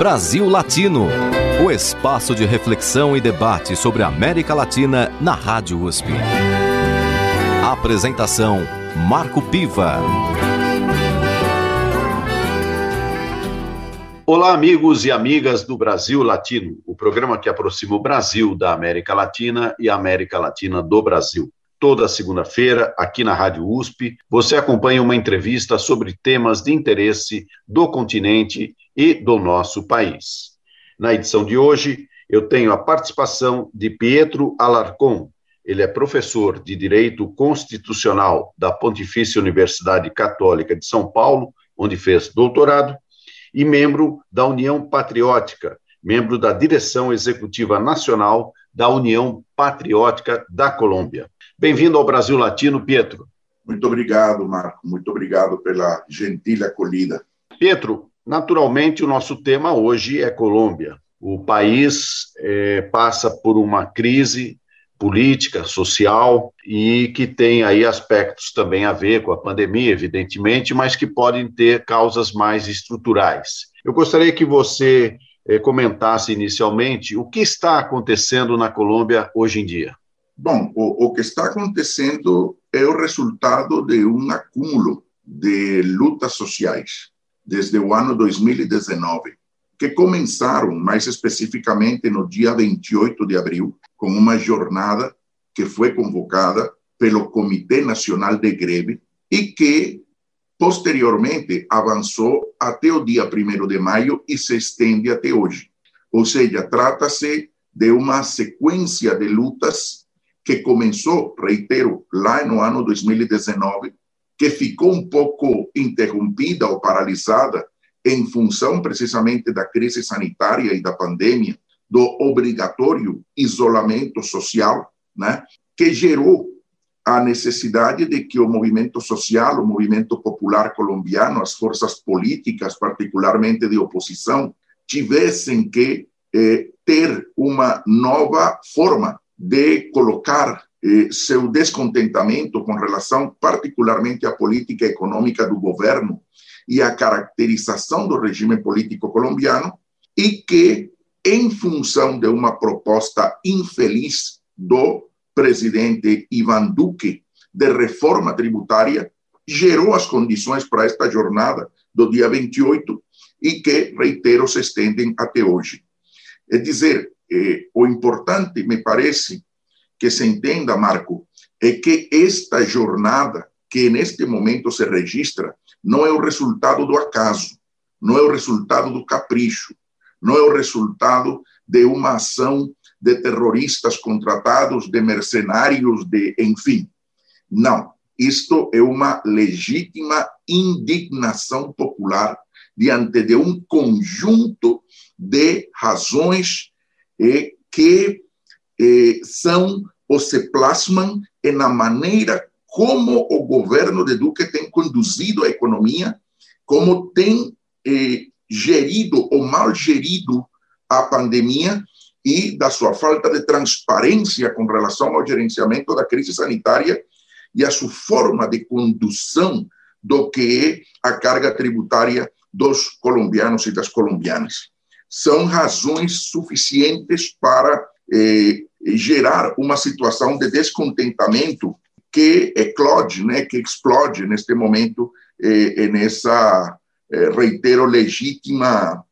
Brasil Latino, o espaço de reflexão e debate sobre a América Latina na Rádio USP. Apresentação Marco Piva. Olá, amigos e amigas do Brasil Latino, o programa que aproxima o Brasil da América Latina e a América Latina do Brasil. Toda segunda-feira, aqui na Rádio USP, você acompanha uma entrevista sobre temas de interesse do continente e do nosso país. Na edição de hoje, eu tenho a participação de Pietro Alarcon. Ele é professor de Direito Constitucional da Pontifícia Universidade Católica de São Paulo, onde fez doutorado, e membro da União Patriótica, membro da direção executiva nacional da União Patriótica da Colômbia. Bem-vindo ao Brasil Latino, Pietro. Muito obrigado, Marco. Muito obrigado pela gentil acolhida. Pietro, naturalmente o nosso tema hoje é Colômbia. O país é, passa por uma crise política, social e que tem aí aspectos também a ver com a pandemia, evidentemente, mas que podem ter causas mais estruturais. Eu gostaria que você eh, comentasse inicialmente o que está acontecendo na Colômbia hoje em dia. Bom, o, o que está acontecendo é o resultado de um acúmulo de lutas sociais desde o ano 2019, que começaram mais especificamente no dia 28 de abril, com uma jornada que foi convocada pelo Comitê Nacional de Greve e que posteriormente avançou até o dia 1 de maio e se estende até hoje. Ou seja, trata-se de uma sequência de lutas que começou, reitero, lá no ano 2019, que ficou um pouco interrompida ou paralisada em função precisamente da crise sanitária e da pandemia, do obrigatório isolamento social, né, que gerou a necessidade de que o movimento social, o movimento popular colombiano, as forças políticas, particularmente de oposição, tivessem que eh, ter uma nova forma de colocar seu descontentamento com relação, particularmente, à política econômica do governo e à caracterização do regime político colombiano, e que, em função de uma proposta infeliz do presidente Ivan Duque de reforma tributária, gerou as condições para esta jornada do dia 28 e que, reitero, se estendem até hoje. É dizer, eh, o importante, me parece, que se entenda, Marco, é que esta jornada que neste momento se registra não é o resultado do acaso, não é o resultado do capricho, não é o resultado de uma ação de terroristas contratados, de mercenários, de enfim. Não, isto é uma legítima indignação popular diante de um conjunto de razões eh, que eh, são ou se plasmam na maneira como o governo de Duque tem conduzido a economia, como tem eh, gerido ou mal gerido a pandemia e da sua falta de transparência com relação ao gerenciamento da crise sanitária e a sua forma de condução do que é a carga tributária dos colombianos e das colombianas. São razões suficientes para eh, gerar uma situação de descontentamento que eclode, né, que explode neste momento eh, nessa, eh, reitero, legítima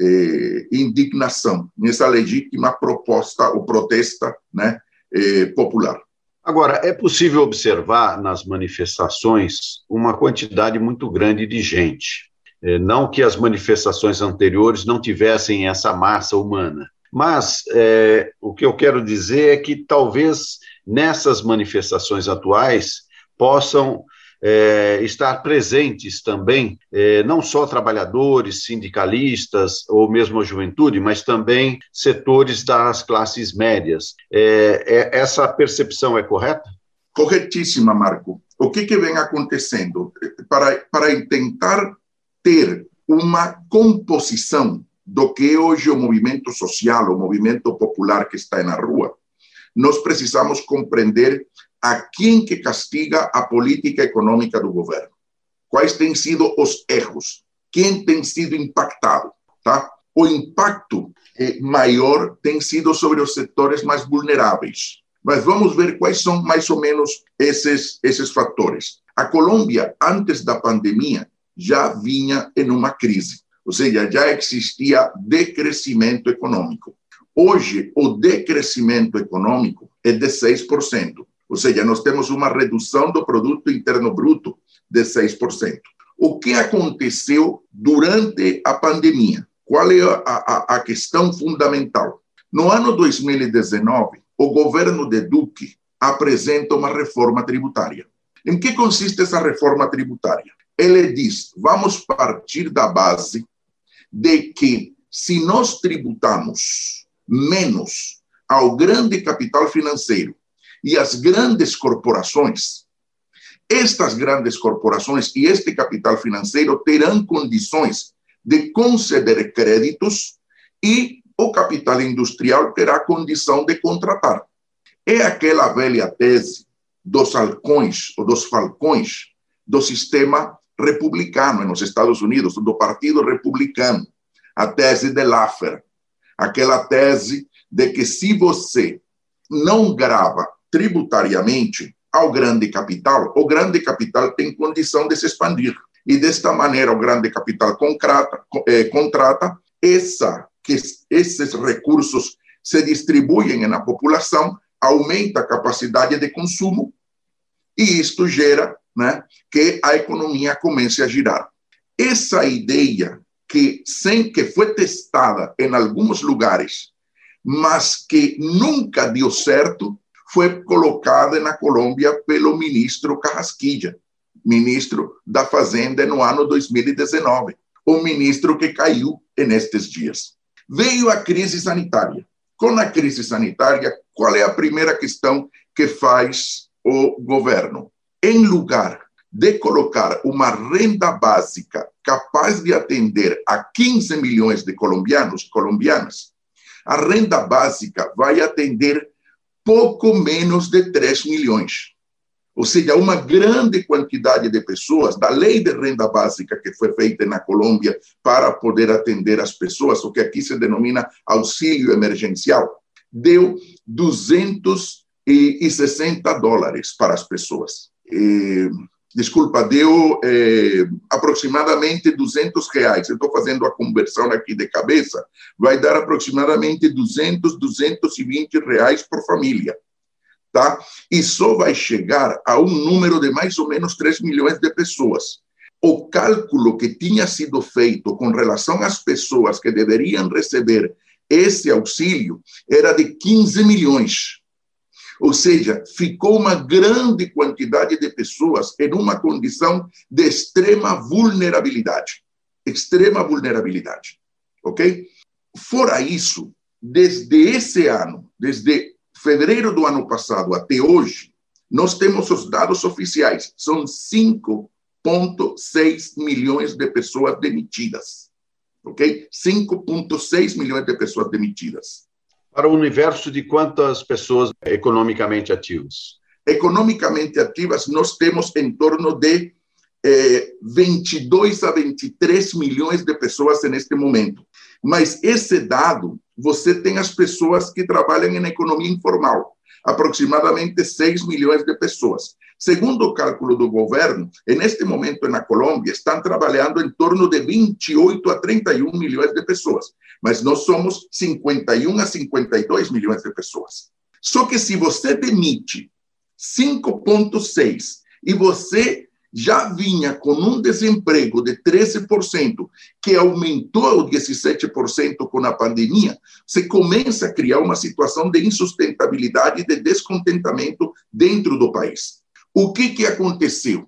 eh, indignação, nessa legítima proposta ou protesta né, eh, popular. Agora, é possível observar nas manifestações uma quantidade muito grande de gente. Eh, não que as manifestações anteriores não tivessem essa massa humana, mas é, o que eu quero dizer é que talvez nessas manifestações atuais possam é, estar presentes também, é, não só trabalhadores, sindicalistas ou mesmo a juventude, mas também setores das classes médias. É, é essa percepção é correta? Corretíssima, Marco. O que, que vem acontecendo? Para, para tentar ter uma composição do que hoje o movimento social, o movimento popular que está na rua, nós precisamos compreender a quem que castiga a política econômica do governo. Quais têm sido os erros? Quem tem sido impactado, tá? o impacto eh, maior tem sido sobre os setores mais vulneráveis. Mas vamos ver quais são mais ou menos esses, esses fatores. A Colômbia, antes da pandemia, já vinha em uma crise, ou seja, já existia decrescimento econômico. Hoje, o decrescimento econômico é de 6%, ou seja, nós temos uma redução do produto interno bruto de 6%. O que aconteceu durante a pandemia? Qual é a, a, a questão fundamental? No ano 2019, o governo de Duque apresenta uma reforma tributária. Em que consiste essa reforma tributária? Ele diz: vamos partir da base de que, se nós tributamos menos ao grande capital financeiro e às grandes corporações, estas grandes corporações e este capital financeiro terão condições de conceder créditos e o capital industrial terá condição de contratar. É aquela velha tese dos halcões ou dos falcões do sistema republicano nos Estados Unidos, do Partido Republicano, a tese de Laffer, aquela tese de que se você não grava tributariamente ao grande capital, o grande capital tem condição de se expandir. E desta maneira o grande capital contrata, eh, contrata essa que esses recursos se distribuem na população, aumenta a capacidade de consumo e isto gera né, que a economia comece a girar. Essa ideia que sem que foi testada em alguns lugares, mas que nunca deu certo, foi colocada na Colômbia pelo ministro Carrasquilla, ministro da Fazenda no ano 2019, o ministro que caiu nestes dias. Veio a crise sanitária. Com a crise sanitária, qual é a primeira questão que faz o governo? Em lugar de colocar uma renda básica capaz de atender a 15 milhões de colombianos colombianas, a renda básica vai atender pouco menos de 3 milhões. Ou seja, uma grande quantidade de pessoas, da lei de renda básica que foi feita na Colômbia para poder atender as pessoas, o que aqui se denomina auxílio emergencial, deu 260 dólares para as pessoas. E, desculpa, deu é, aproximadamente 200 reais. Eu estou fazendo a conversão aqui de cabeça. Vai dar aproximadamente 200, 220 reais por família tá? E só vai chegar a um número de mais ou menos 3 milhões de pessoas. O cálculo que tinha sido feito com relação às pessoas que deveriam receber esse auxílio era de 15 milhões. Ou seja, ficou uma grande quantidade de pessoas em uma condição de extrema vulnerabilidade. Extrema vulnerabilidade. Ok? Fora isso, desde esse ano, desde fevereiro do ano passado até hoje, nós temos os dados oficiais. São 5,6 milhões de pessoas demitidas. Ok? 5,6 milhões de pessoas demitidas. Para o universo de quantas pessoas economicamente ativas? Economicamente ativas, nós temos em torno de eh, 22 a 23 milhões de pessoas neste momento. Mas esse dado você tem as pessoas que trabalham na economia informal, aproximadamente 6 milhões de pessoas. Segundo o cálculo do governo, neste momento na Colômbia estão trabalhando em torno de 28 a 31 milhões de pessoas, mas nós somos 51 a 52 milhões de pessoas. Só que se você demite 5,6 e você já vinha com um desemprego de 13%, que aumentou a 17% com a pandemia, você começa a criar uma situação de insustentabilidade e de descontentamento dentro do país. O que, que aconteceu?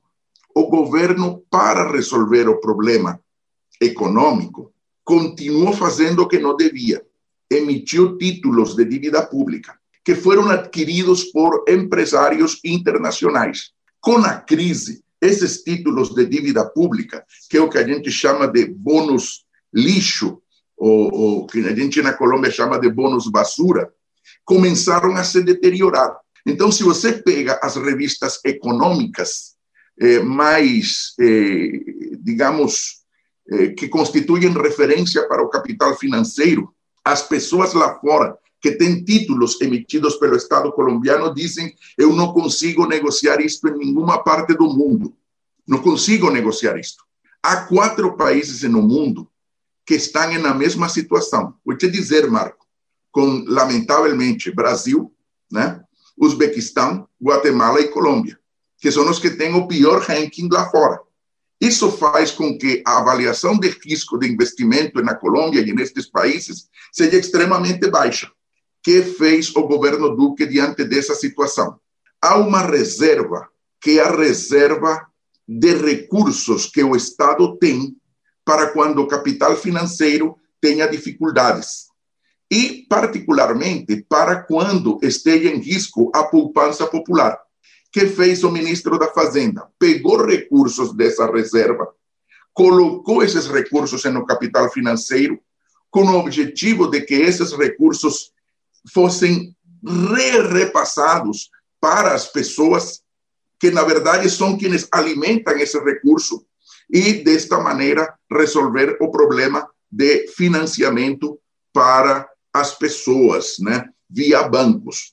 O governo, para resolver o problema econômico, continuou fazendo o que não devia. Emitiu títulos de dívida pública, que foram adquiridos por empresários internacionais. Com a crise, esses títulos de dívida pública, que é o que a gente chama de bônus lixo, ou, ou que a gente na Colômbia chama de bônus basura, começaram a se deteriorar. Então, se você pega as revistas econômicas eh, mais, eh, digamos, eh, que constituem referência para o capital financeiro, as pessoas lá fora que têm títulos emitidos pelo Estado colombiano dizem: eu não consigo negociar isto em nenhuma parte do mundo. Não consigo negociar isto. Há quatro países no mundo que estão na mesma situação. Vou te dizer, Marco, com, lamentavelmente, Brasil, né? Uzbequistão, Guatemala e Colômbia, que são os que têm o pior ranking lá fora. Isso faz com que a avaliação de risco de investimento na Colômbia e nestes países seja extremamente baixa. que fez o governo Duque diante dessa situação? Há uma reserva, que é a reserva de recursos que o Estado tem para quando o capital financeiro tenha dificuldades. E, particularmente, para quando esteja em risco a poupança popular que fez o ministro da Fazenda? Pegou recursos dessa reserva, colocou esses recursos no capital financeiro, com o objetivo de que esses recursos fossem re-repassados para as pessoas que, na verdade, são quienes alimentam esse recurso e, desta maneira, resolver o problema de financiamento para as pessoas, né, via bancos.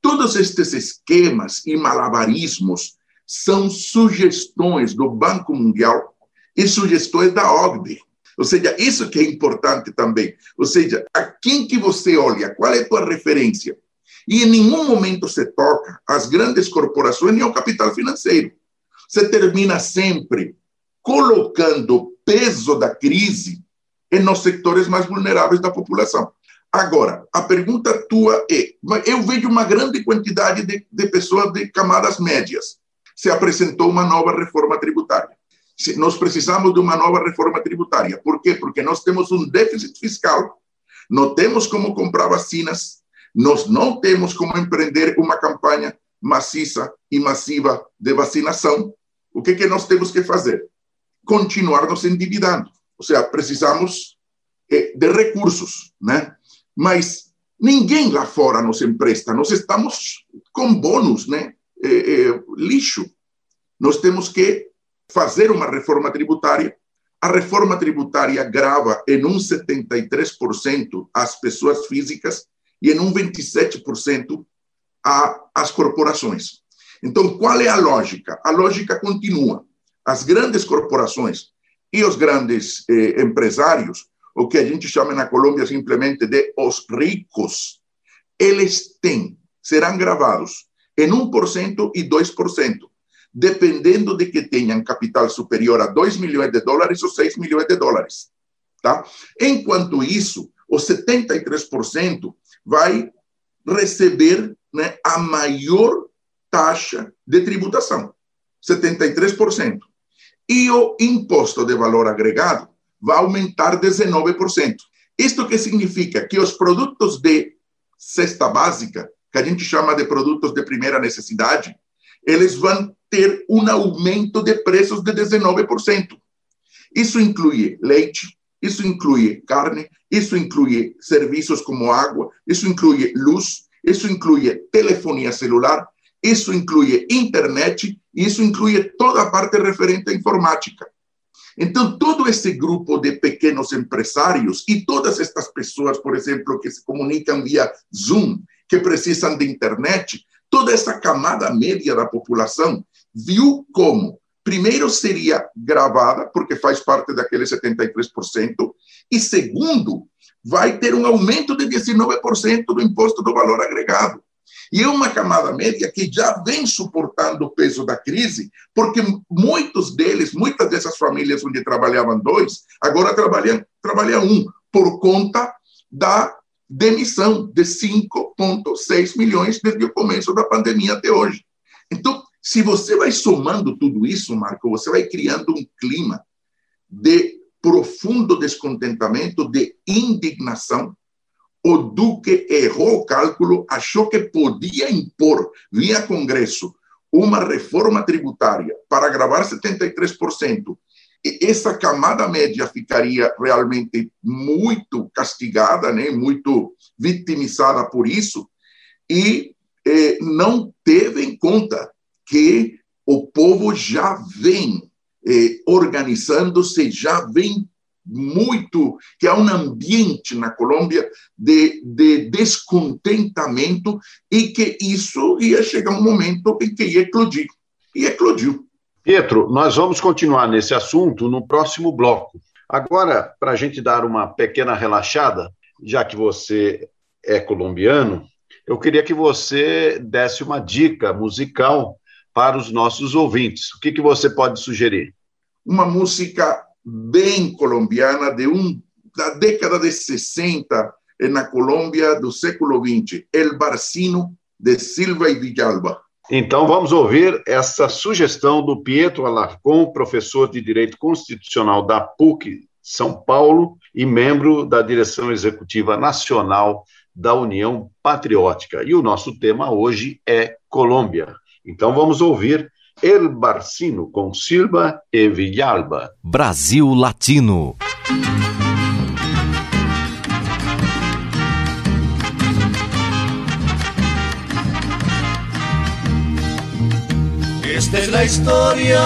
Todos estes esquemas e malabarismos são sugestões do Banco Mundial e sugestões da OCDE. Ou seja, isso que é importante também. Ou seja, a quem que você olha, qual é a tua referência? E em nenhum momento se toca as grandes corporações nem ao capital financeiro. Você termina sempre colocando o peso da crise nos setores mais vulneráveis da população. Agora, a pergunta tua é: eu vejo uma grande quantidade de, de pessoas de camadas médias. Se apresentou uma nova reforma tributária. Nós precisamos de uma nova reforma tributária. Por quê? Porque nós temos um déficit fiscal, não temos como comprar vacinas, nós não temos como empreender uma campanha maciça e massiva de vacinação. O que, que nós temos que fazer? Continuar nos endividando. Ou seja, precisamos eh, de recursos, né? Mas ninguém lá fora nos empresta, nós estamos com bônus, né? É, é, lixo. Nós temos que fazer uma reforma tributária. A reforma tributária grava em um 73% as pessoas físicas e em um 27% a, as corporações. Então, qual é a lógica? A lógica continua. As grandes corporações e os grandes eh, empresários o que a gente chama na Colômbia simplesmente de os ricos, eles têm, serão gravados em 1% e 2%, dependendo de que tenham capital superior a 2 milhões de dólares ou 6 milhões de dólares. Tá? Enquanto isso, os 73% vai receber né, a maior taxa de tributação, 73%. E o imposto de valor agregado vai aumentar 19%. Isto que significa que os produtos de cesta básica, que a gente chama de produtos de primeira necessidade, eles vão ter um aumento de preços de 19%. Isso inclui leite, isso inclui carne, isso inclui serviços como água, isso inclui luz, isso inclui telefonia celular, isso inclui internet, isso inclui toda a parte referente à informática. Então, todo esse grupo de pequenos empresários e todas estas pessoas, por exemplo, que se comunicam via Zoom, que precisam de internet, toda essa camada média da população viu como, primeiro, seria gravada, porque faz parte daquele 73%, e segundo, vai ter um aumento de 19% do imposto do valor agregado. E é uma camada média que já vem suportando o peso da crise, porque muitos deles, muitas dessas famílias onde trabalhavam dois, agora trabalham, trabalham um, por conta da demissão de 5,6 milhões desde o começo da pandemia até hoje. Então, se você vai somando tudo isso, Marco, você vai criando um clima de profundo descontentamento, de indignação, o Duque errou o cálculo, achou que podia impor, via Congresso, uma reforma tributária para gravar 73%. E essa camada média ficaria realmente muito castigada, né, muito vitimizada por isso, e eh, não teve em conta que o povo já vem eh, organizando-se, já vem muito, que há um ambiente na Colômbia de, de descontentamento e que isso ia chegar um momento em que ia eclodir. E eclodiu. Pietro, nós vamos continuar nesse assunto no próximo bloco. Agora, para a gente dar uma pequena relaxada, já que você é colombiano, eu queria que você desse uma dica musical para os nossos ouvintes. O que, que você pode sugerir? Uma música bem colombiana de um, da década de 60 na Colômbia do século XX, El Barcino de Silva e Villalba. Então vamos ouvir essa sugestão do Pietro Alarcon, professor de Direito Constitucional da PUC São Paulo e membro da direção executiva nacional da União Patriótica. E o nosso tema hoje é Colômbia. Então vamos ouvir El Barcino com Silva e Villalba. Brasil Latino. Esta es la historia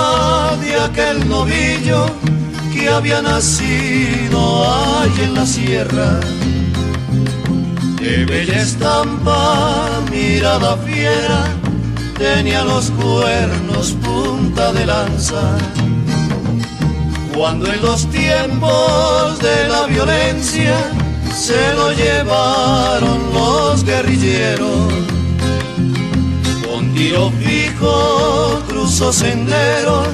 de aquel novillo que había nacido allí en la sierra. De bella estampa, mirada fiera tenía los cuernos punta de lanza. Cuando en los tiempos de la violencia se lo llevaron los guerrilleros, con tiro fijo cruzó senderos,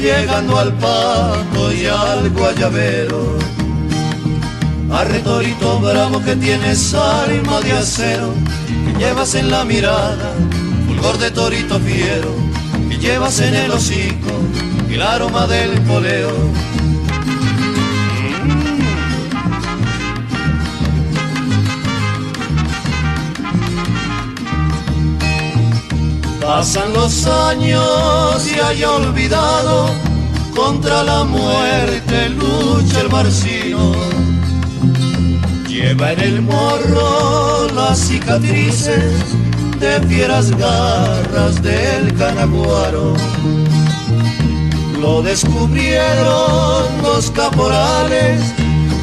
llegando al pato y al guayabero. Arretorito bravo que tienes alma de acero, que llevas en la mirada de torito fiero y llevas en el hocico el aroma del poleo. Pasan los años y hay olvidado, contra la muerte lucha el marcino. Lleva en el morro las cicatrices de fieras garras del canaguaro. Lo descubrieron los caporales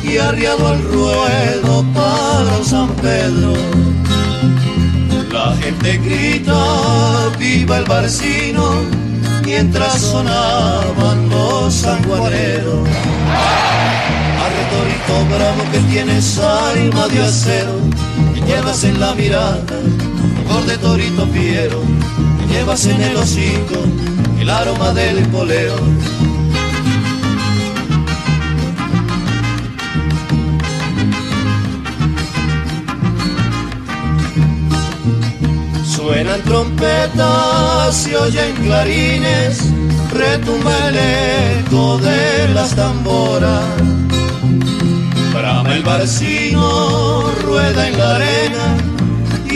y arriado al ruedo para San Pedro. La gente grita, viva el barcino, mientras sonaban los sanguaneros. Arretorito bravo que tienes alma de acero, que llevas en la mirada de torito fiero, llevas en el hocico el aroma del poleo. Suenan trompetas, se oyen clarines, retumba el eco de las tamboras. Brama el barcino, rueda en la arena,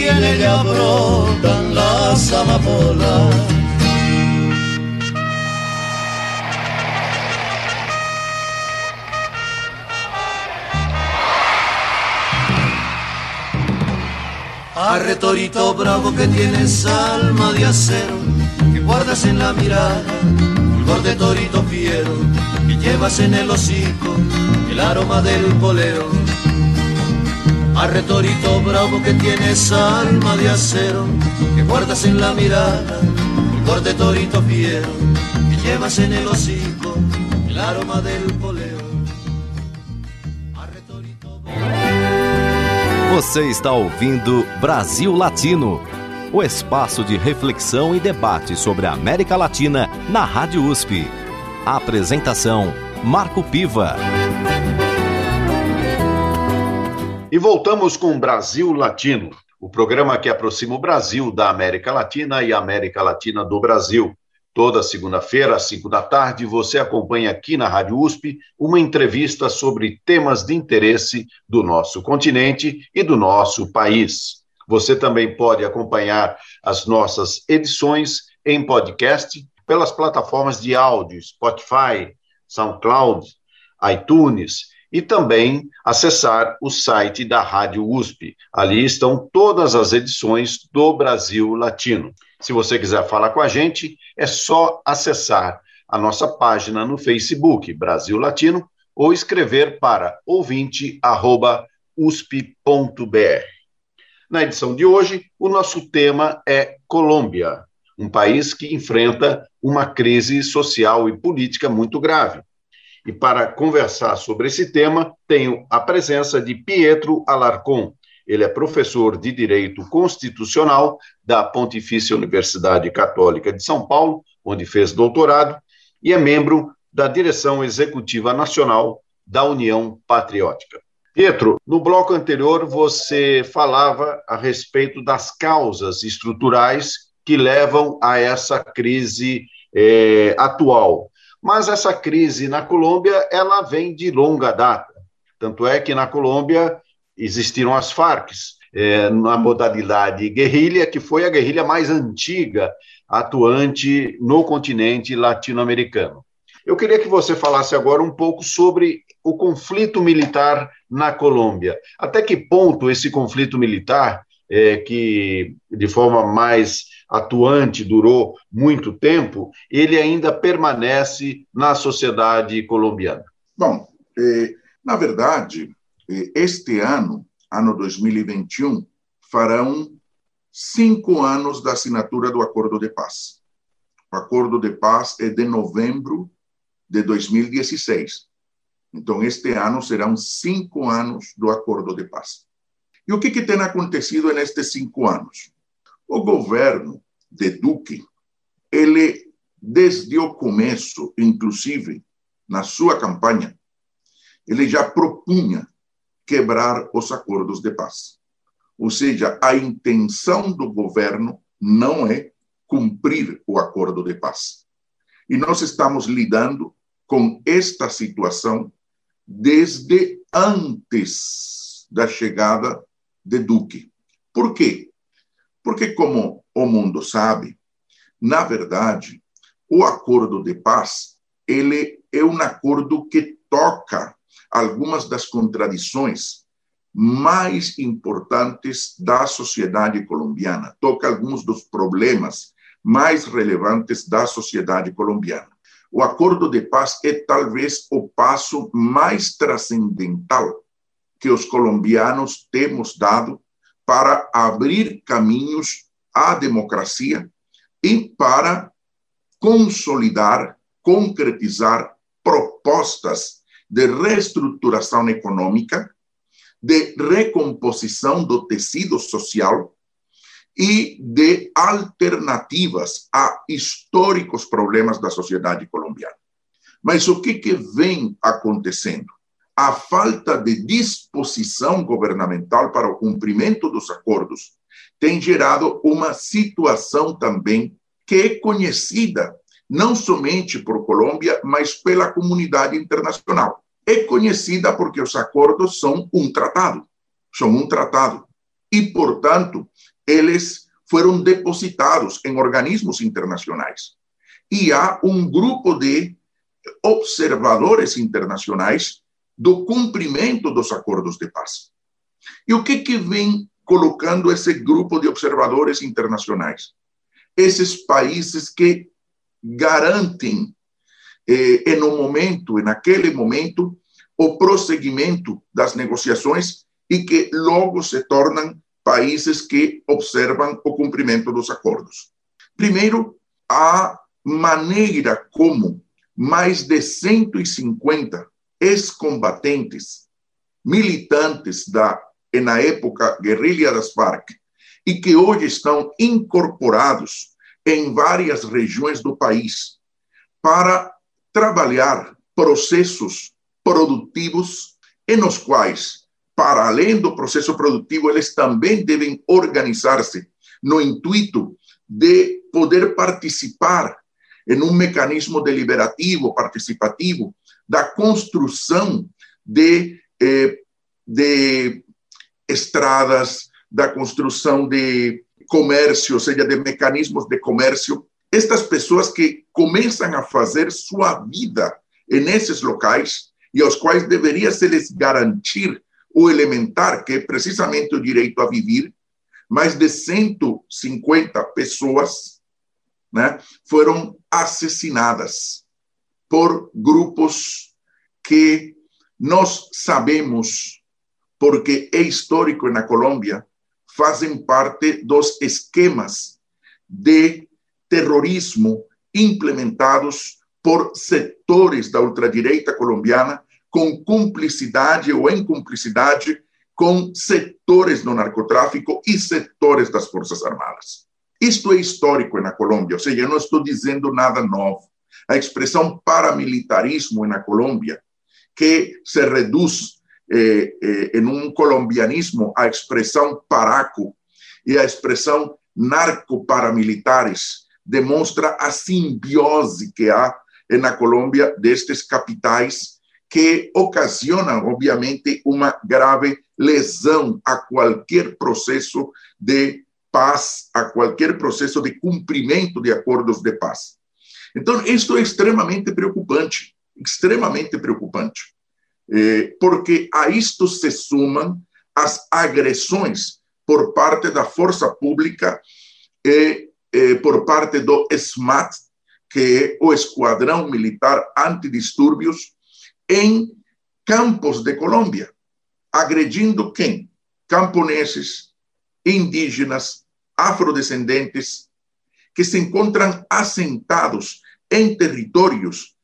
y en ella brotan las amapolas. Arretorito bravo que tienes alma de acero, que guardas en la mirada, fulgor de torito fiero, que llevas en el hocico el aroma del poleo Arretorito bravo que tienes alma de acero, que guardas en la mirada, un de torito fiero, que llevas en el hocico el aroma del poleo. Você está ouvindo Brasil Latino, o espaço de reflexão e debate sobre a América Latina na Rádio USP. A apresentação: Marco Piva. E voltamos com Brasil Latino, o programa que aproxima o Brasil da América Latina e a América Latina do Brasil. Toda segunda-feira, às cinco da tarde, você acompanha aqui na Rádio USP uma entrevista sobre temas de interesse do nosso continente e do nosso país. Você também pode acompanhar as nossas edições em podcast pelas plataformas de áudio Spotify, SoundCloud, iTunes e também acessar o site da Rádio USP. Ali estão todas as edições do Brasil Latino. Se você quiser falar com a gente, é só acessar a nossa página no Facebook, Brasil Latino, ou escrever para ouvinte.usp.br. Na edição de hoje, o nosso tema é Colômbia, um país que enfrenta uma crise social e política muito grave. E para conversar sobre esse tema, tenho a presença de Pietro Alarcon. Ele é professor de Direito Constitucional da Pontifícia Universidade Católica de São Paulo, onde fez doutorado, e é membro da direção executiva nacional da União Patriótica. Pietro, no bloco anterior você falava a respeito das causas estruturais que levam a essa crise é, atual. Mas essa crise na Colômbia ela vem de longa data. Tanto é que na Colômbia existiram as Farc, é, na modalidade guerrilha, que foi a guerrilha mais antiga atuante no continente latino-americano. Eu queria que você falasse agora um pouco sobre o conflito militar na Colômbia. Até que ponto esse conflito militar, é, que de forma mais atuante durou muito tempo, ele ainda permanece na sociedade colombiana? Bom, eh, na verdade, eh, este ano, ano 2021, farão cinco anos da assinatura do Acordo de Paz. O Acordo de Paz é de novembro de 2016. Então, este ano serão cinco anos do Acordo de Paz. E o que, que tem acontecido nestes cinco anos? O governo de Duque, ele, desde o começo, inclusive na sua campanha, ele já propunha quebrar os acordos de paz. Ou seja, a intenção do governo não é cumprir o acordo de paz. E nós estamos lidando com esta situação desde antes da chegada de Duque. Por quê? Porque, como o mundo sabe, na verdade, o acordo de paz ele é um acordo que toca algumas das contradições mais importantes da sociedade colombiana, toca alguns dos problemas mais relevantes da sociedade colombiana. O acordo de paz é talvez o passo mais transcendental que os colombianos temos dado para abrir caminhos à democracia e para consolidar, concretizar propostas de reestruturação econômica, de recomposição do tecido social e de alternativas a históricos problemas da sociedade colombiana. Mas o que, que vem acontecendo? A falta de disposição governamental para o cumprimento dos acordos tem gerado uma situação também que é conhecida não somente por Colômbia, mas pela comunidade internacional. É conhecida porque os acordos são um tratado, são um tratado. E, portanto, eles foram depositados em organismos internacionais. E há um grupo de observadores internacionais do cumprimento dos acordos de paz. E o que, que vem colocando esse grupo de observadores internacionais? Esses países que garantem, eh, e no momento, naquele momento, o prosseguimento das negociações e que logo se tornam países que observam o cumprimento dos acordos. Primeiro, a maneira como mais de 150 ex-combatentes, militantes da, na época, guerrilha das Farc, e que hoje estão incorporados em várias regiões do país para trabalhar processos produtivos e nos quais para além do processo produtivo, eles também devem organizar-se no intuito de poder participar em um mecanismo deliberativo, participativo, da construção de, eh, de estradas, da construção de comércio, ou seja, de mecanismos de comércio. Estas pessoas que começam a fazer sua vida nesses locais e aos quais deveria se lhes garantir o elementar, que é precisamente o direito a viver, mais de 150 pessoas né, foram assassinadas por grupos que nós sabemos, porque é histórico na Colômbia, fazem parte dos esquemas de terrorismo implementados por setores da ultradireita colombiana com cumplicidade ou em cumplicidade com setores do narcotráfico e setores das Forças Armadas. Isto é histórico na Colômbia, ou seja, eu não estou dizendo nada novo. A expressão paramilitarismo na Colômbia, que se reduz eh, eh, em um colombianismo à expressão paraco e à expressão narco-paramilitares, demonstra a simbiose que há na Colômbia destes capitais que ocasionam, obviamente, uma grave lesão a qualquer processo de paz, a qualquer processo de cumprimento de acordos de paz. Então, isto é extremamente preocupante, extremamente preocupante, eh, porque a isto se sumam as agressões por parte da força pública e eh, por parte do SMAT, que é o Esquadrão Militar Antidistúrbios, em campos de Colômbia, agredindo quem? Camponeses, indígenas, afrodescendentes, que se encontram assentados em territórios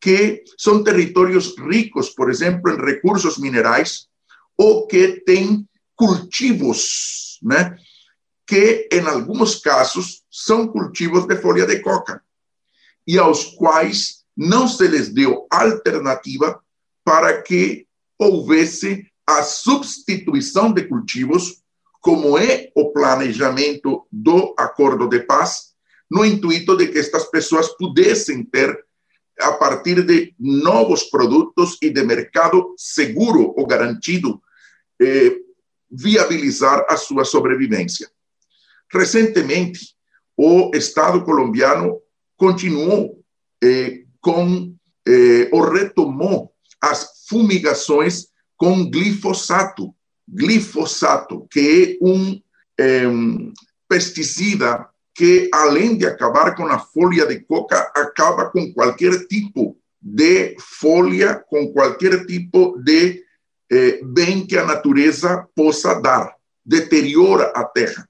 que são territórios ricos, por exemplo, em recursos minerais, ou que têm cultivos, que em alguns casos são cultivos de folha de coca e aos quais não se lhes deu alternativa para que houvesse a substituição de cultivos, como é o planejamento do acordo de paz, no intuito de que estas pessoas pudessem ter, a partir de novos produtos e de mercado seguro ou garantido, eh, viabilizar a sua sobrevivência. Recentemente, o Estado colombiano continuou eh, com, eh, ou retomou as fumigações com glifosato. Glifosato, que é um eh, pesticida que, além de acabar com a folha de coca, acaba com qualquer tipo de folha, com qualquer tipo de eh, bem que a natureza possa dar, deteriora a terra.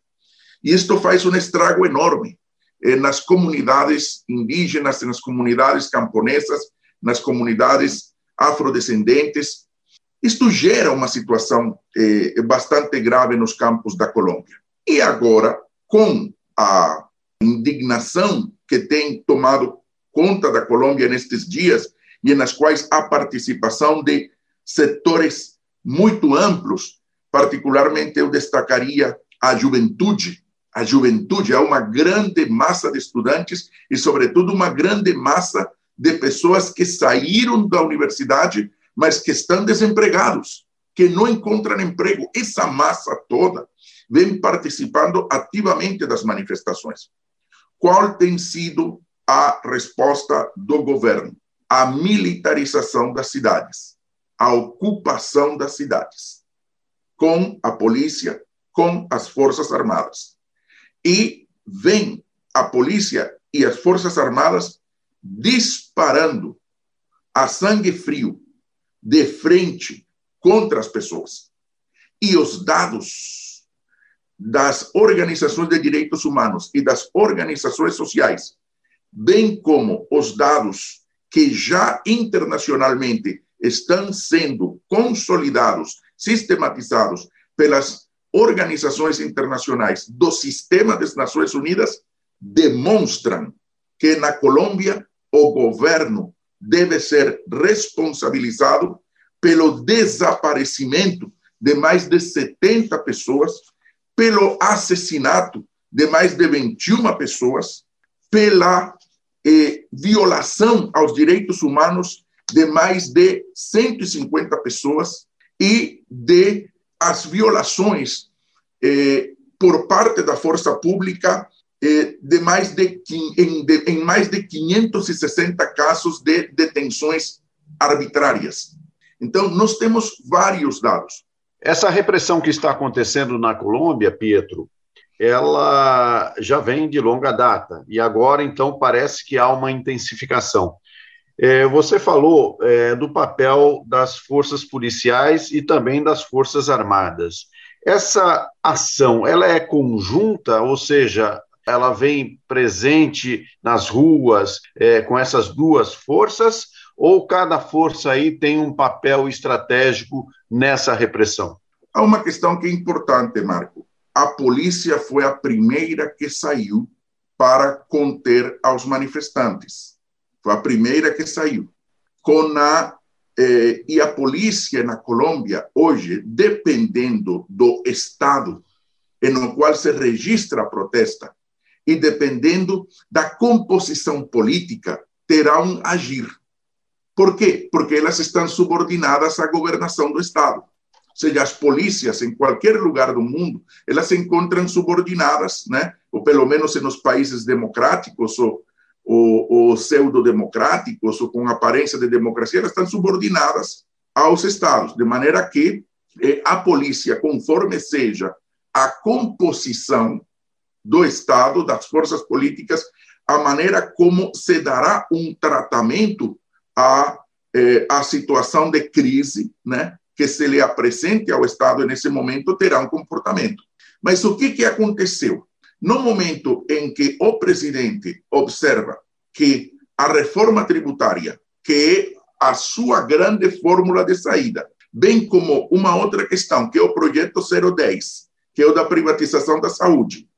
E isto faz um estrago enorme eh, nas comunidades indígenas, nas comunidades camponesas, nas comunidades afrodescendentes. Isto gera uma situação eh, bastante grave nos campos da Colômbia. E agora, com a indignação que tem tomado conta da Colômbia nestes dias e nas quais a participação de setores muito amplos, particularmente eu destacaria a juventude, a juventude, há uma grande massa de estudantes e, sobretudo, uma grande massa de pessoas que saíram da universidade, mas que estão desempregados, que não encontram emprego. Essa massa toda vem participando ativamente das manifestações. Qual tem sido a resposta do governo? A militarização das cidades, a ocupação das cidades, com a polícia, com as forças armadas e vem a polícia e as forças armadas disparando a sangue frio de frente contra as pessoas. E os dados das organizações de direitos humanos e das organizações sociais, bem como os dados que já internacionalmente estão sendo consolidados, sistematizados pelas organizações internacionais do sistema das Nações Unidas demonstram que na Colômbia o governo deve ser responsabilizado pelo desaparecimento de mais de 70 pessoas, pelo assassinato de mais de 21 pessoas, pela eh, violação aos direitos humanos de mais de 150 pessoas e de as violações eh, por parte da força pública eh, de mais de, em, de, em mais de 560 casos de detenções arbitrárias. Então, nós temos vários dados. Essa repressão que está acontecendo na Colômbia, Pietro, ela já vem de longa data e agora, então, parece que há uma intensificação. É, você falou é, do papel das forças policiais e também das forças armadas. Essa ação, ela é conjunta, ou seja, ela vem presente nas ruas é, com essas duas forças, ou cada força aí tem um papel estratégico nessa repressão? Há uma questão que é importante, Marco. A polícia foi a primeira que saiu para conter aos manifestantes. Foi a primeira que saiu. Com a, eh, e a polícia na Colômbia, hoje, dependendo do estado no qual se registra a protesta e dependendo da composição política, terão agir. Por quê? Porque elas estão subordinadas à governação do Estado. Ou seja, as polícias em qualquer lugar do mundo, elas se encontram subordinadas, né? ou pelo menos nos países democráticos ou, ou, ou pseudo-democráticos, ou com aparência de democracia, elas estão subordinadas aos Estados, de maneira que eh, a polícia, conforme seja a composição do Estado, das forças políticas, a maneira como se dará um tratamento a, eh, a situação de crise, né, que se lhe apresente ao Estado nesse momento terá um comportamento. Mas o que, que aconteceu? No momento em que o presidente observa que a reforma tributária, que é a sua grande fórmula de saída, bem como uma outra questão, que é o projeto 010, que é o da privatização da saúde,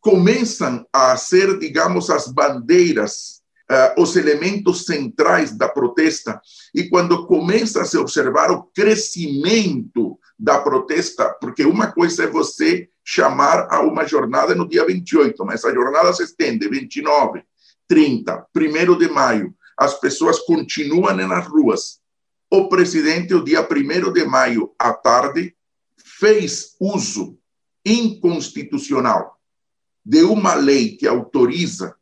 começam a ser, digamos, as bandeiras uh, os elementos centrais da protesta e quando começa a se observar o crescimento da protesta, porque uma coisa é você chamar a uma jornada no dia 28, mas a jornada se estende 29, 30, 1 de maio, as pessoas continuam nas ruas. O presidente, o dia 1 de maio, à tarde, fez uso inconstitucional de uma lei que autoriza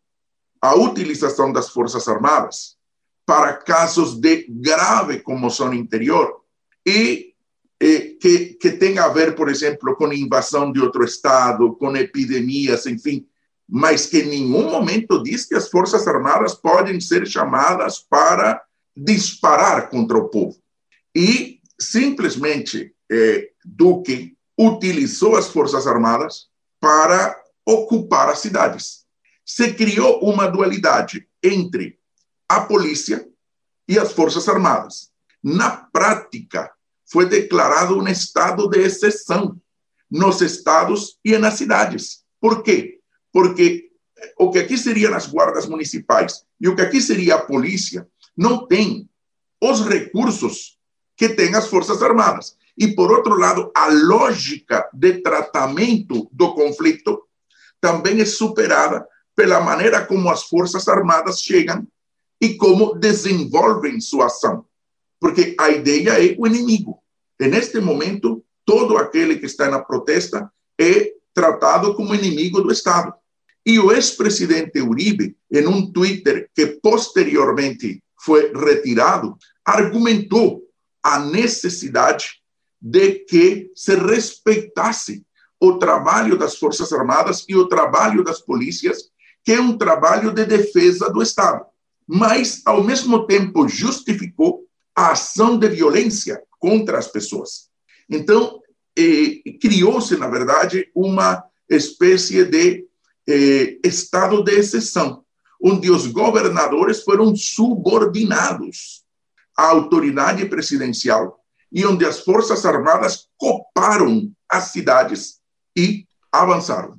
a utilização das Forças Armadas para casos de grave comoção interior e, e que, que tem a ver, por exemplo, com invasão de outro Estado, com epidemias, enfim, mas que em nenhum momento diz que as Forças Armadas podem ser chamadas para disparar contra o povo. E simplesmente eh, Duque utilizou as Forças Armadas para ocupar as cidades se criou uma dualidade entre a polícia e as Forças Armadas. Na prática, foi declarado um estado de exceção nos estados e nas cidades. Por quê? Porque o que aqui seriam as guardas municipais e o que aqui seria a polícia não tem os recursos que têm as Forças Armadas. E, por outro lado, a lógica de tratamento do conflito também é superada pela maneira como as Forças Armadas chegam e como desenvolvem sua ação. Porque a ideia é o inimigo. E neste momento, todo aquele que está na protesta é tratado como inimigo do Estado. E o ex-presidente Uribe, em um Twitter que posteriormente foi retirado, argumentou a necessidade de que se respeitasse o trabalho das Forças Armadas e o trabalho das polícias que é um trabalho de defesa do Estado, mas, ao mesmo tempo, justificou a ação de violência contra as pessoas. Então, eh, criou-se, na verdade, uma espécie de eh, estado de exceção, onde os governadores foram subordinados à autoridade presidencial e onde as Forças Armadas coparam as cidades e avançaram.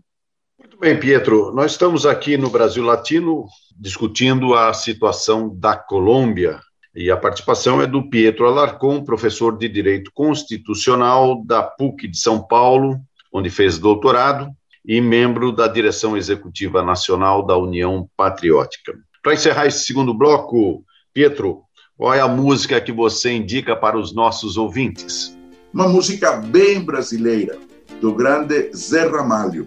Muito bem, Pietro. Nós estamos aqui no Brasil Latino discutindo a situação da Colômbia. E a participação é do Pietro Alarcon, professor de Direito Constitucional da PUC de São Paulo, onde fez doutorado, e membro da direção executiva nacional da União Patriótica. Para encerrar esse segundo bloco, Pietro, qual é a música que você indica para os nossos ouvintes? Uma música bem brasileira, do grande Zé Ramalho.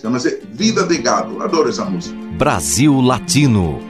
Chama-se Vida de Gado. Adoro essa música. Brasil Latino.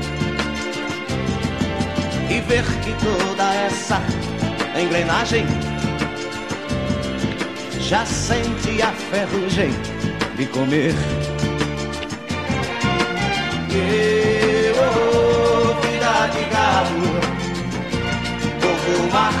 E ver que toda essa engrenagem já sente a ferrugem de comer. Eu, oh, vida de gado, povo marcado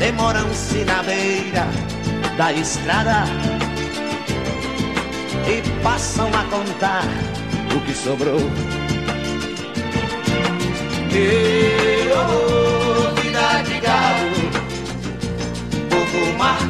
Demoram-se na beira da estrada e passam a contar o que sobrou. Que oh, vida de gado, povo marcado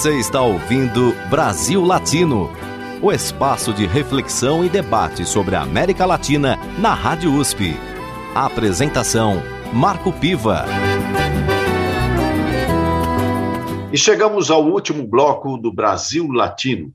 Você está ouvindo Brasil Latino, o espaço de reflexão e debate sobre a América Latina na Rádio USP. A apresentação Marco Piva. E chegamos ao último bloco do Brasil Latino,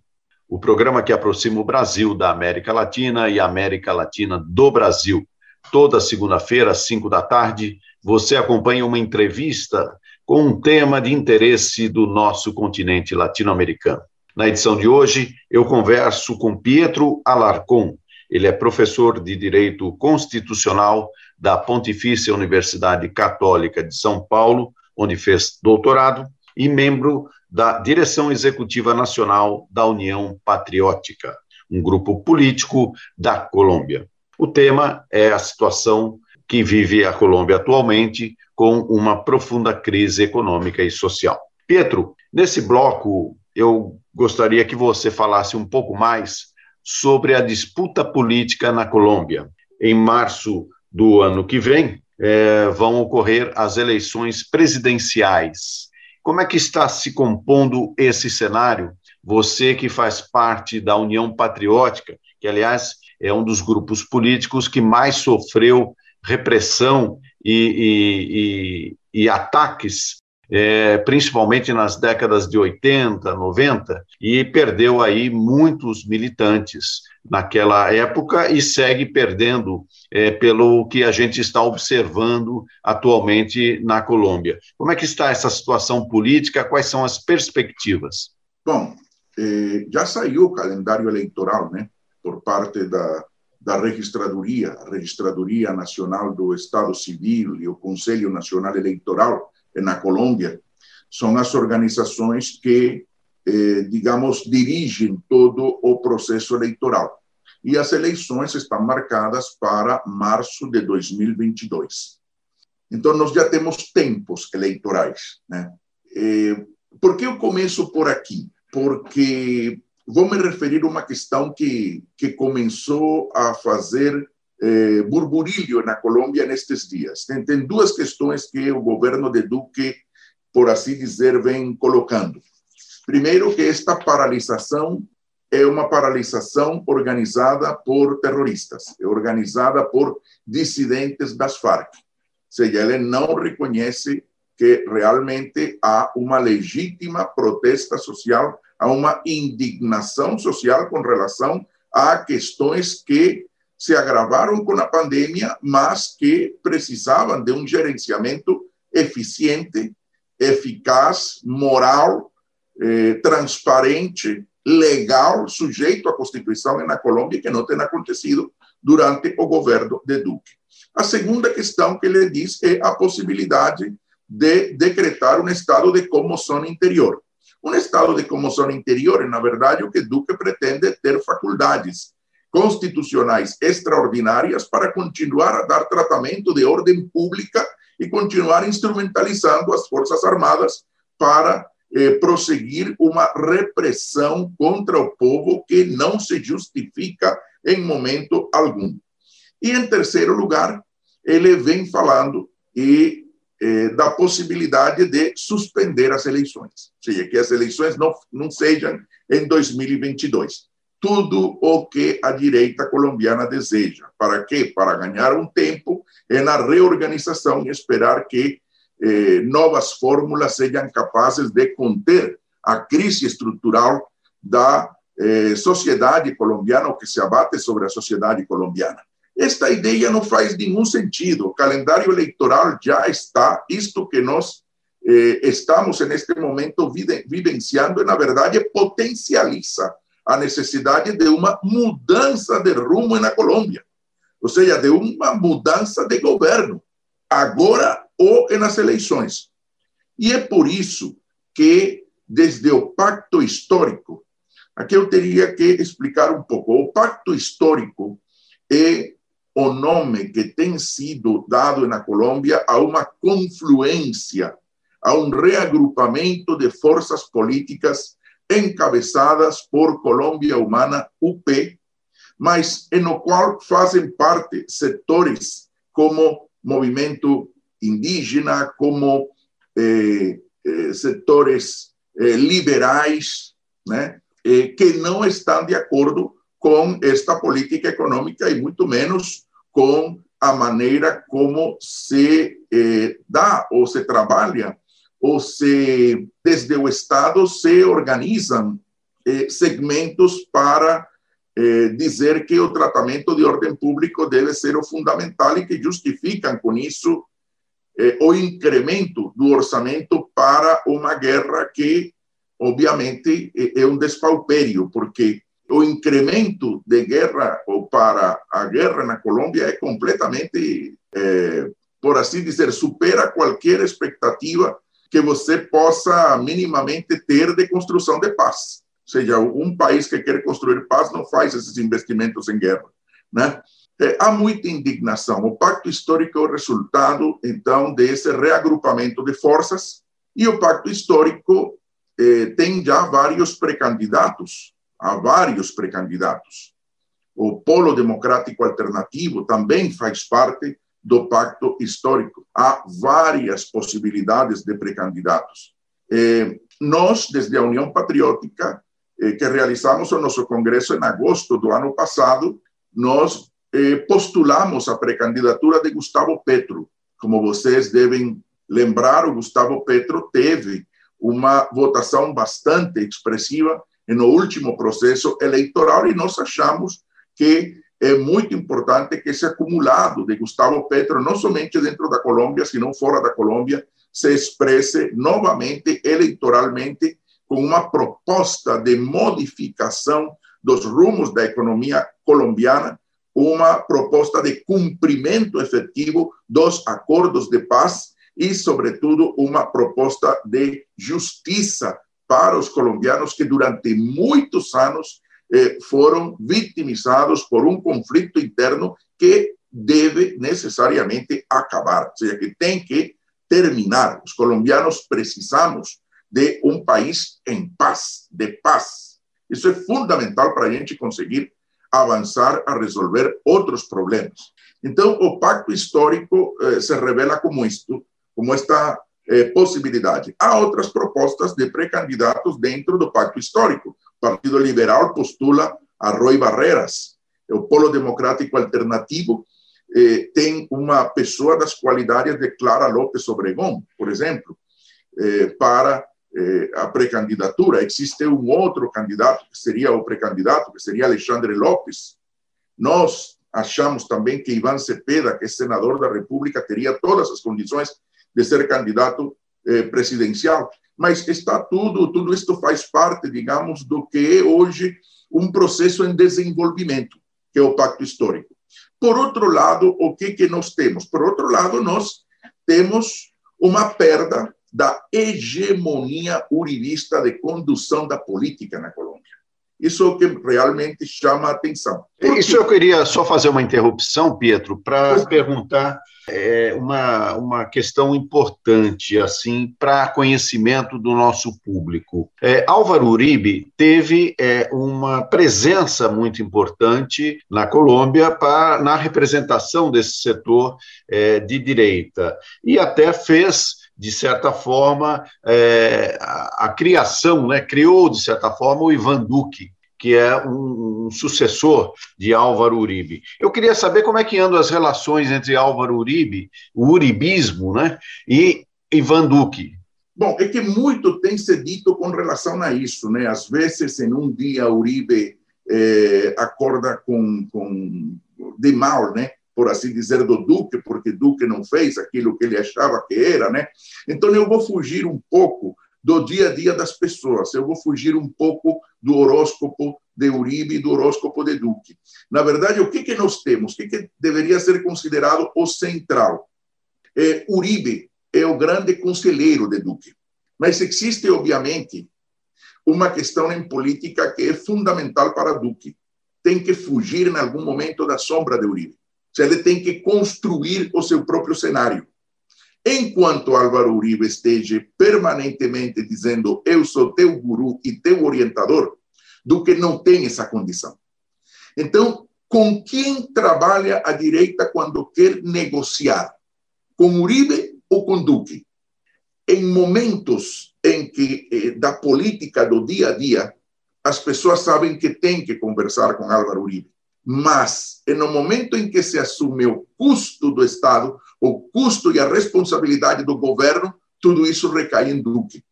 o programa que aproxima o Brasil da América Latina e a América Latina do Brasil. Toda segunda-feira, às cinco da tarde, você acompanha uma entrevista com um tema de interesse do nosso continente latino-americano. Na edição de hoje, eu converso com Pietro Alarcon. Ele é professor de Direito Constitucional da Pontifícia Universidade Católica de São Paulo, onde fez doutorado, e membro da Direção Executiva Nacional da União Patriótica, um grupo político da Colômbia. O tema é a situação que vive a Colômbia atualmente, com uma profunda crise econômica e social. Pietro, nesse bloco, eu gostaria que você falasse um pouco mais sobre a disputa política na Colômbia. Em março do ano que vem, é, vão ocorrer as eleições presidenciais. Como é que está se compondo esse cenário? Você que faz parte da União Patriótica, que, aliás, é um dos grupos políticos que mais sofreu repressão e, e, e, ataques, é, principalmente nas décadas de 80, 90, e perdeu aí muitos militantes naquela época e segue perdendo é, pelo que a gente está observando atualmente na Colômbia. Como é que está essa situação política? Quais são as perspectivas? Bom, eh, já saiu o calendário eleitoral, né, por parte da, da registraduria, a Registraduria Nacional do Estado Civil e o Conselho Nacional Eleitoral na Colômbia, são as organizações que eh, digamos, dirigem todo o processo eleitoral. E as eleições estão marcadas para março de 2022. Então, nós já temos tempos eleitorais. Né? Eh, por que eu começo por aqui? Porque vou me referir a uma questão que, que começou a fazer eh, burburilho na Colômbia nestes dias. Tem, tem duas questões que o governo de Duque, por assim dizer, vem colocando. Primeiro, que esta paralisação é uma paralisação organizada por terroristas, é organizada por dissidentes das Farc. Ou seja, ele não reconhece que realmente há uma legítima protesta social, há uma indignação social com relação a questões que se agravaram com a pandemia, mas que precisavam de um gerenciamento eficiente, eficaz, moral eh, transparente, legal, sujeito à Constituição na Colômbia, que não tem acontecido durante o governo de Duque. A segunda questão que ele diz é a possibilidade de decretar um estado de comoção interior. Um estado de comoção interior, na verdade, o que Duque pretende é ter faculdades constitucionais extraordinárias para continuar a dar tratamento de ordem pública e continuar instrumentalizando as Forças Armadas para eh, prosseguir uma repressão contra o povo que não se justifica em momento algum. E, em terceiro lugar, ele vem falando e eh, da possibilidade de suspender as eleições, ou seja, que as eleições não, não sejam em 2022. Tudo o que a direita colombiana deseja. Para quê? Para ganhar um tempo na reorganização e esperar que eh, novas fórmulas sejam capazes de conter a crise estrutural da eh, sociedade colombiana, ou que se abate sobre a sociedade colombiana. Esta ideia não faz nenhum sentido. O calendário eleitoral já está, isto que nós eh, estamos neste momento vivenciando, na verdade, potencializa a necessidade de uma mudança de rumo na Colômbia, ou seja, de uma mudança de governo. Agora ou nas eleições. E é por isso que, desde o pacto histórico, aqui eu teria que explicar um pouco. O pacto histórico é o nome que tem sido dado na Colômbia a uma confluência, a um reagrupamento de forças políticas encabeçadas por Colômbia Humana, UP, mas no qual fazem parte setores como Movimento indígena, como eh, eh, setores eh, liberais, né, que não estão de acordo com esta política econômica e muito menos com a maneira como se dá ou se trabalha ou se desde o Estado se organizam segmentos para dizer que o tratamento de ordem público deve ser o fundamental e que justificam com isso eh, o incremento do orçamento para uma guerra que, obviamente, é um despauperio, porque o incremento de guerra ou para a guerra na Colômbia é completamente, eh, por assim dizer, supera qualquer expectativa que você possa minimamente ter de construção de paz. Ou seja, um país que quer construir paz não faz esses investimentos em guerra, né? É, há muita indignação. O pacto histórico é o resultado, então, desse reagrupamento de forças, e o pacto histórico eh, tem já vários pré-candidatos, há vários pré-candidatos. O Polo Democrático Alternativo também faz parte do pacto histórico. Há várias possibilidades de pré-candidatos. Eh, nós, desde a União Patriótica, eh, que realizamos o nosso congresso em agosto do ano passado, nós eh, postulamos a pré-candidatura de Gustavo Petro. Como vocês devem lembrar, o Gustavo Petro teve uma votação bastante expressiva no último processo eleitoral e nós achamos que é muito importante que esse acumulado de Gustavo Petro, não somente dentro da Colômbia, sino fora da Colômbia, se expresse novamente eleitoralmente com uma proposta de modificação dos rumos da economia colombiana, uma proposta de cumprimento efetivo dos acordos de paz e, sobretudo, uma proposta de justiça para os colombianos que durante muitos anos eh, foram vitimizados por um conflito interno que deve necessariamente acabar, ou seja, que tem que terminar. Os colombianos precisamos de um país em paz, de paz. Isso é fundamental para a gente conseguir avançar a resolver outros problemas. Então, o pacto histórico eh, se revela como isto, como esta eh, possibilidade. Há outras propostas de pré-candidatos dentro do pacto histórico. O Partido Liberal postula a Roy Barreras, o Polo Democrático Alternativo eh, tem uma pessoa das qualidades de Clara López Obregón, por exemplo, eh, para eh, a pré-candidatura. Existe um outro candidato que seria o pré-candidato, que seria Alexandre Lopes. Nós achamos também que Ivan Cepeda, que é senador da República, teria todas as condições de ser candidato eh, presidencial. Mas está tudo, tudo isto faz parte, digamos, do que é hoje um processo em desenvolvimento, que é o pacto histórico. Por outro lado, o que, que nós temos? Por outro lado, nós temos uma perda da hegemonia uribista de condução da política na Colômbia. Isso é o que realmente chama a atenção. Isso eu queria só fazer uma interrupção, Pietro, para perguntar é, uma, uma questão importante assim para conhecimento do nosso público. É, Álvaro Uribe teve é, uma presença muito importante na Colômbia para, na representação desse setor é, de direita e até fez de certa forma, é, a, a, criação, né, criou, de certa forma, o Ivan Duque, que é um, um, sucessor de Álvaro Uribe. Eu queria saber como é que andam as relações entre Álvaro Uribe, o uribismo, né, e Ivan Duque. Bom, é que muito tem se dito com relação a isso, né? Às vezes, em um dia, Uribe eh, acorda com, com de mal, né? Por assim dizer, do Duque, porque Duque não fez aquilo que ele achava que era, né? Então eu vou fugir um pouco do dia a dia das pessoas, eu vou fugir um pouco do horóscopo de Uribe e do horóscopo de Duque. Na verdade, o que, que nós temos? O que, que deveria ser considerado o central? É, Uribe é o grande conselheiro de Duque, mas existe, obviamente, uma questão em política que é fundamental para Duque. Tem que fugir em algum momento da sombra de Uribe ele tem que construir o seu próprio cenário. Enquanto Álvaro Uribe esteja permanentemente dizendo eu sou teu guru e teu orientador, do que não tem essa condição. Então, com quem trabalha a direita quando quer negociar? Com Uribe ou com Duque? Em momentos em que eh, da política do dia a dia, as pessoas sabem que tem que conversar com Álvaro Uribe. Mas, no momento em que se assume o custo do Estado, o custo e a responsabilidade do governo, tudo isso recai em Duque.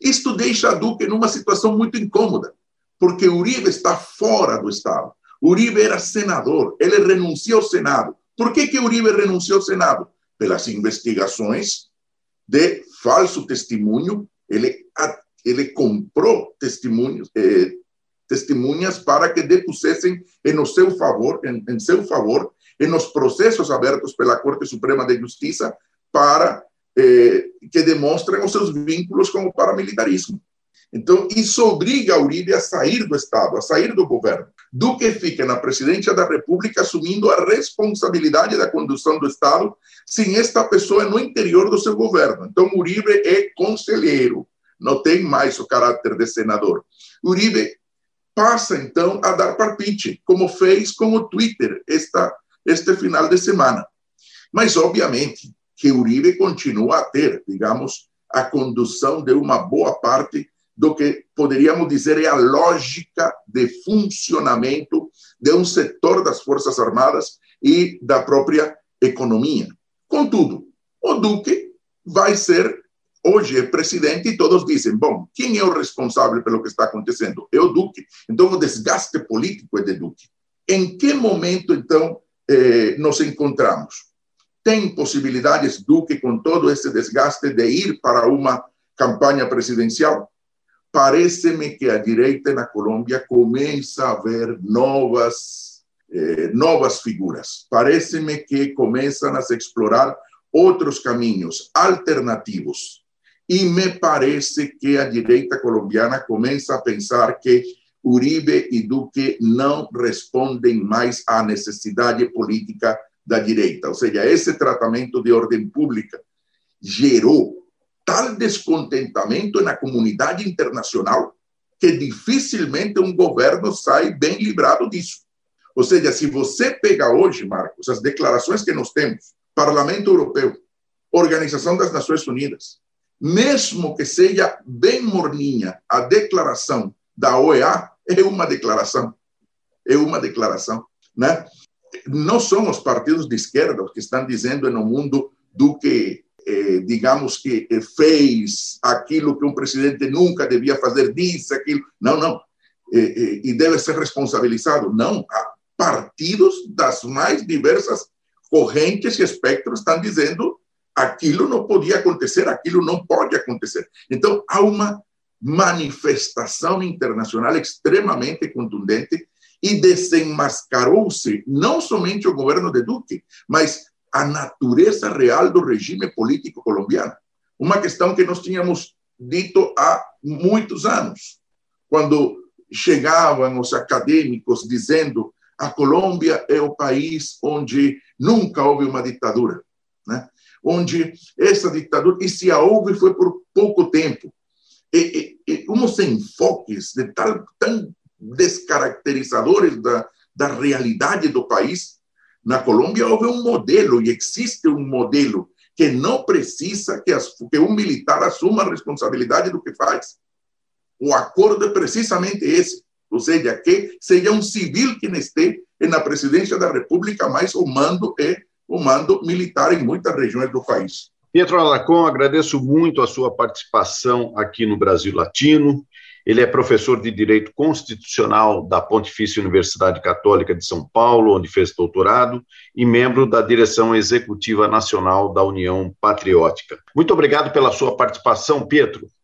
Isto deixa Duque numa situação muito incômoda, porque Uribe está fora do Estado. Uribe era senador, ele renuncia ao Senado. Por que, que Uribe renunciou ao Senado? Pelas investigações de falso testemunho, ele, ele comprou testemunhos, eh, testemunhas para que depusessem em seu favor, em, em seu favor, em nos processos abertos pela Corte Suprema de Justiça para eh, que demonstram os seus vínculos com o paramilitarismo. Então, isso obriga a Uribe a sair do Estado, a sair do governo. Duque fica na presidência da República assumindo a responsabilidade da condução do Estado sem esta pessoa no interior do seu governo. Então, Uribe é conselheiro, não tem mais o caráter de senador. Uribe passa, então, a dar palpite, como fez com o Twitter esta, este final de semana. Mas, obviamente, que Uribe continua a ter, digamos, a condução de uma boa parte do que poderíamos dizer é a lógica de funcionamento de um setor das Forças Armadas e da própria economia. Contudo, o Duque vai ser, hoje é presidente, e todos dizem: bom, quem é o responsável pelo que está acontecendo? É o Duque. Então, o desgaste político é de Duque. Em que momento, então, eh, nos encontramos? Tem possibilidades, Duque, com todo esse desgaste, de ir para uma campanha presidencial? parece-me que a direita na Colômbia começa a ver novas, eh, novas figuras. Parece-me que começam a se explorar outros caminhos alternativos. E me parece que a direita colombiana começa a pensar que Uribe e Duque não respondem mais à necessidade política da direita. Ou seja, esse tratamento de ordem pública gerou tal descontentamento na comunidade internacional que dificilmente um governo sai bem livrado disso. Ou seja, se você pega hoje, Marcos, as declarações que nós temos, Parlamento Europeu, Organização das Nações Unidas, mesmo que seja bem morninha a declaração da OEA, é uma declaração. É uma declaração. Né? Não são os partidos de esquerda que estão dizendo no mundo do que eh, digamos que eh, fez aquilo que um presidente nunca devia fazer, disse aquilo. Não, não. Eh, e deve ser responsabilizado. Não. Há partidos das mais diversas correntes e espectros estão dizendo aquilo não podia acontecer, aquilo não pode acontecer. Então, há uma manifestação internacional extremamente contundente e desenmascarou-se não somente o governo de Duque, mas a natureza real do regime político colombiano. Uma questão que nós tínhamos dito há muitos anos, quando chegavam os acadêmicos dizendo a Colômbia é o país onde nunca houve uma ditadura, né? Onde essa ditadura, e se a houve, foi por pouco tempo. E, e, e uns enfoques de tal, tão descaracterizadores da, da realidade do país na Colômbia houve um modelo e existe um modelo que não precisa que, as, que um militar assuma a responsabilidade do que faz. O acordo é precisamente esse, ou seja, que seja um civil que esteja na presidência da República, mas o mando é o mando militar em muitas regiões do país. Pietro Alacon, agradeço muito a sua participação aqui no Brasil Latino. Ele é professor de Direito Constitucional da Pontifícia Universidade Católica de São Paulo, onde fez doutorado, e membro da direção executiva nacional da União Patriótica. Muito obrigado pela sua participação, Pietro.